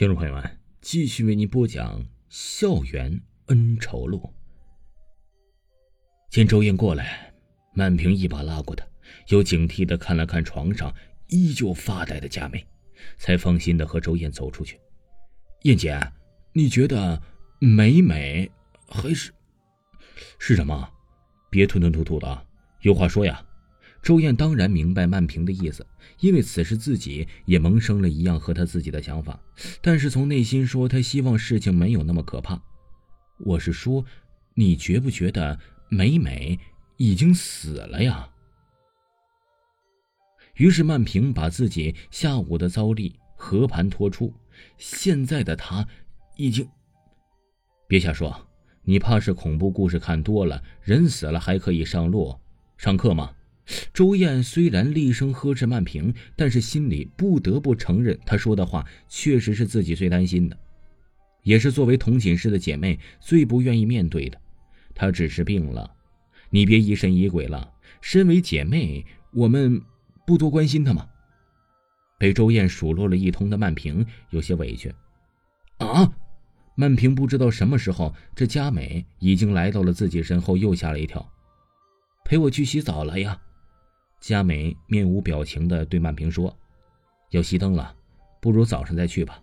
听众朋友们，继续为您播讲《校园恩仇录》。见周燕过来，曼平一把拉过她，又警惕的看了看床上依旧发呆的佳美，才放心的和周燕走出去。燕姐，你觉得美美还是是什么？别吞吞吐吐的，有话说呀。周燕当然明白曼平的意思，因为此时自己也萌生了一样和他自己的想法，但是从内心说，他希望事情没有那么可怕。我是说，你觉不觉得美美已经死了呀？于是曼平把自己下午的遭遇和盘托出，现在的他已经……别瞎说，你怕是恐怖故事看多了，人死了还可以上路上课吗？周燕虽然厉声呵斥曼平，但是心里不得不承认，她说的话确实是自己最担心的，也是作为同寝室的姐妹最不愿意面对的。她只是病了，你别疑神疑鬼了。身为姐妹，我们不多关心她吗？被周燕数落了一通的曼平有些委屈。啊！曼平不知道什么时候，这佳美已经来到了自己身后，又吓了一跳。陪我去洗澡了呀。佳美面无表情的对曼平说：“要熄灯了，不如早上再去吧。”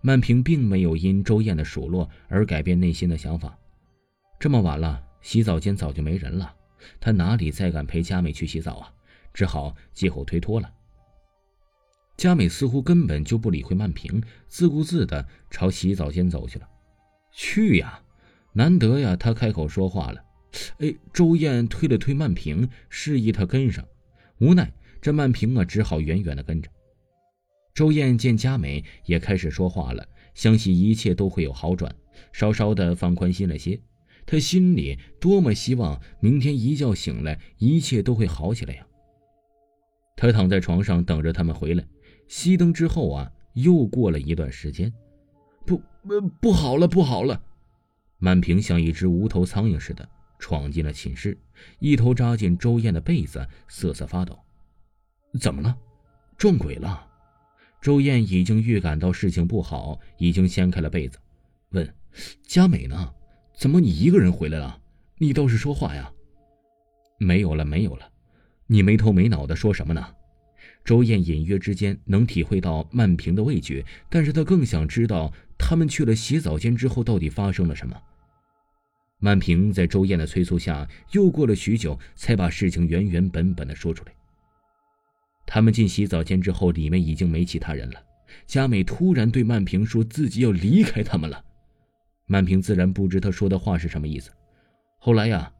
曼平并没有因周燕的数落而改变内心的想法。这么晚了，洗澡间早就没人了，他哪里再敢陪佳美去洗澡啊？只好借口推脱了。佳美似乎根本就不理会曼平，自顾自的朝洗澡间走去了。去呀，难得呀，他开口说话了。哎，周燕推了推曼平，示意他跟上。无奈，这曼平啊，只好远远的跟着。周燕见佳美也开始说话了，相信一切都会有好转，稍稍的放宽心了些。她心里多么希望明天一觉醒来，一切都会好起来呀！他躺在床上等着他们回来。熄灯之后啊，又过了一段时间，不，不好了，不好了！曼平像一只无头苍蝇似的。闯进了寝室，一头扎进周燕的被子，瑟瑟发抖。怎么了？撞鬼了？周燕已经预感到事情不好，已经掀开了被子，问：“佳美呢？怎么你一个人回来了？你倒是说话呀！”没有了，没有了。你没头没脑的说什么呢？周燕隐约之间能体会到曼平的畏惧，但是她更想知道他们去了洗澡间之后到底发生了什么。曼平在周燕的催促下，又过了许久，才把事情原原本本的说出来。他们进洗澡间之后，里面已经没其他人了。佳美突然对曼平说自己要离开他们了，曼平自然不知他说的话是什么意思。后来呀，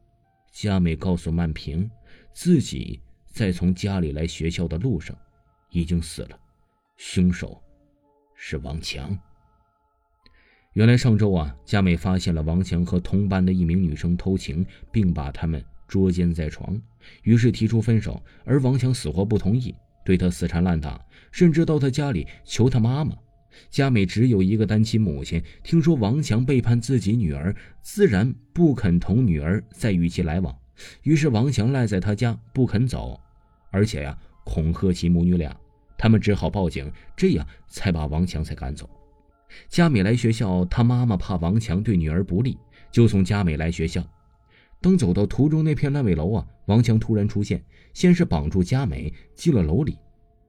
佳美告诉曼平，自己在从家里来学校的路上，已经死了，凶手是王强。原来上周啊，佳美发现了王强和同班的一名女生偷情，并把他们捉奸在床，于是提出分手。而王强死活不同意，对他死缠烂打，甚至到他家里求他妈妈。佳美只有一个单亲母亲，听说王强背叛自己女儿，自然不肯同女儿再与其来往。于是王强赖在他家不肯走，而且呀，恐吓其母女俩，他们只好报警，这样才把王强才赶走。佳美来学校，她妈妈怕王强对女儿不利，就送佳美来学校。当走到途中那片烂尾楼啊，王强突然出现，先是绑住佳美进了楼里，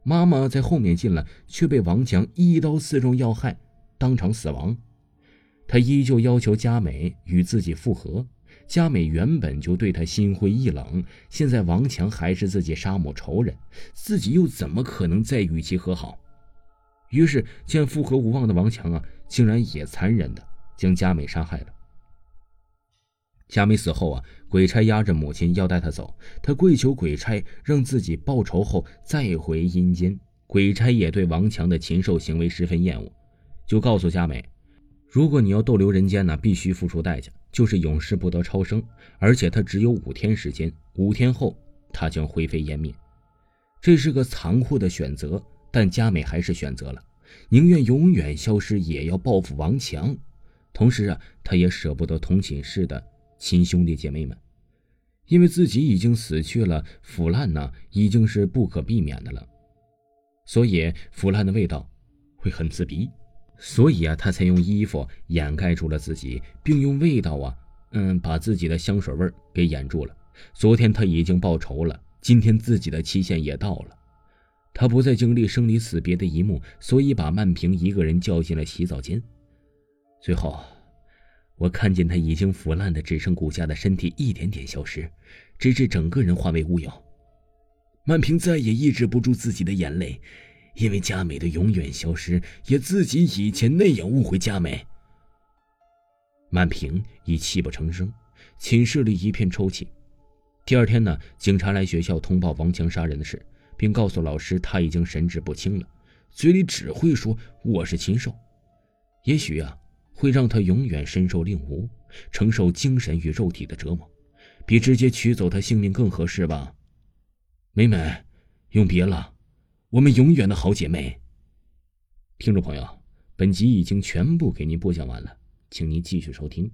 妈妈在后面进来，却被王强一刀刺中要害，当场死亡。他依旧要求佳美与自己复合，佳美原本就对他心灰意冷，现在王强还是自己杀母仇人，自己又怎么可能再与其和好？于是，见复合无望的王强啊，竟然也残忍的将佳美杀害了。佳美死后啊，鬼差押着母亲要带她走，他跪求鬼差让自己报仇后再回阴间。鬼差也对王强的禽兽行为十分厌恶，就告诉佳美，如果你要逗留人间呢，必须付出代价，就是永世不得超生，而且他只有五天时间，五天后他将灰飞烟灭。这是个残酷的选择。但佳美还是选择了，宁愿永远消失，也要报复王强。同时啊，她也舍不得同寝室的亲兄弟姐妹们，因为自己已经死去了，腐烂呢已经是不可避免的了。所以腐烂的味道会很刺鼻。所以啊，他才用衣服掩盖住了自己，并用味道啊，嗯，把自己的香水味给掩住了。昨天他已经报仇了，今天自己的期限也到了。他不再经历生离死别的一幕，所以把曼平一个人叫进了洗澡间。最后，我看见他已经腐烂的只剩骨架的身体一点点消失，直至整个人化为乌有。曼平再也抑制不住自己的眼泪。因为佳美的永远消失，也自己以前那样误会佳美。曼平已泣不成声，寝室里一片抽泣。第二天呢，警察来学校通报王强杀人的事，并告诉老师他已经神志不清了，嘴里只会说我是禽兽。也许啊，会让他永远身受令狐，承受精神与肉体的折磨，比直接取走他性命更合适吧。美美，永别了。我们永远的好姐妹。听众朋友，本集已经全部给您播讲完了，请您继续收听。